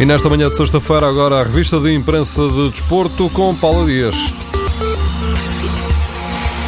E nesta manhã de sexta-feira, agora a revista de imprensa de desporto com Paula Dias.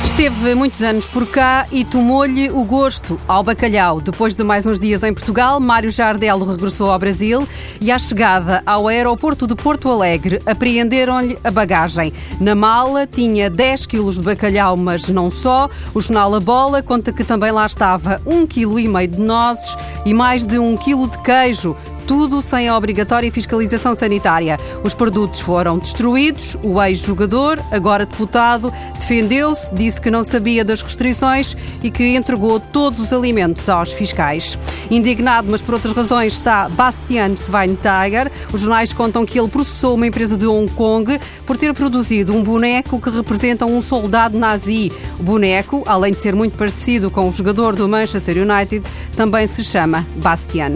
Esteve muitos anos por cá e tomou-lhe o gosto ao bacalhau. Depois de mais uns dias em Portugal, Mário Jardel regressou ao Brasil e, à chegada ao aeroporto de Porto Alegre, apreenderam-lhe a bagagem. Na mala tinha 10 quilos de bacalhau, mas não só. O jornal A Bola conta que também lá estava um quilo e meio de nozes e mais de um quilo de queijo, tudo sem a obrigatória fiscalização sanitária. Os produtos foram destruídos. O ex-jogador, agora deputado, defendeu-se, disse que não sabia das restrições e que entregou todos os alimentos aos fiscais. Indignado, mas por outras razões, está Bastian Schweinsteiger. Os jornais contam que ele processou uma empresa de Hong Kong por ter produzido um boneco que representa um soldado nazi. O boneco, além de ser muito parecido com o jogador do Manchester United, também se chama Bastian.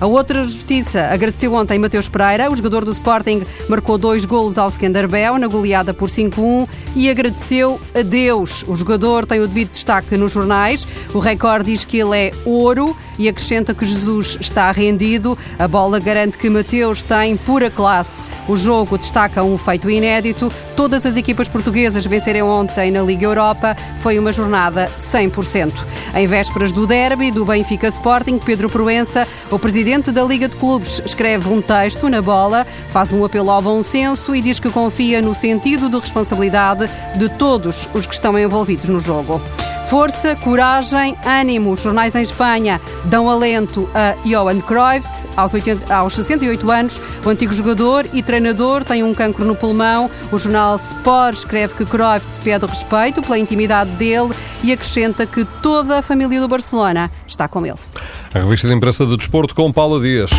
A outra justiça agradeceu ontem Mateus Pereira. O jogador do Sporting marcou dois golos ao Skanderbeu na goleada por 5-1 e agradeceu a Deus. O jogador tem o devido destaque nos jornais. O recorde diz que ele é ouro e acrescenta que Jesus está rendido. A bola garante que Mateus tem pura classe. O jogo destaca um feito inédito. Todas as equipas portuguesas venceram ontem na Liga Europa. Foi uma jornada 100%. Em vésperas do derby do Benfica Sporting, Pedro Proença, o presidente da Liga de Clubes, escreve um texto na bola, faz um apelo ao bom senso e diz que confia no sentido de responsabilidade de todos os que estão envolvidos no jogo. Força, coragem, ânimo. Os jornais em Espanha dão alento a Johan Cruyff, aos, 80, aos 68 anos. O antigo jogador e treinador tem um cancro no pulmão. O jornal Sport escreve que Cruyff pede respeito pela intimidade dele e acrescenta que toda a família do Barcelona está com ele. A revista de imprensa de desporto com Paula Dias.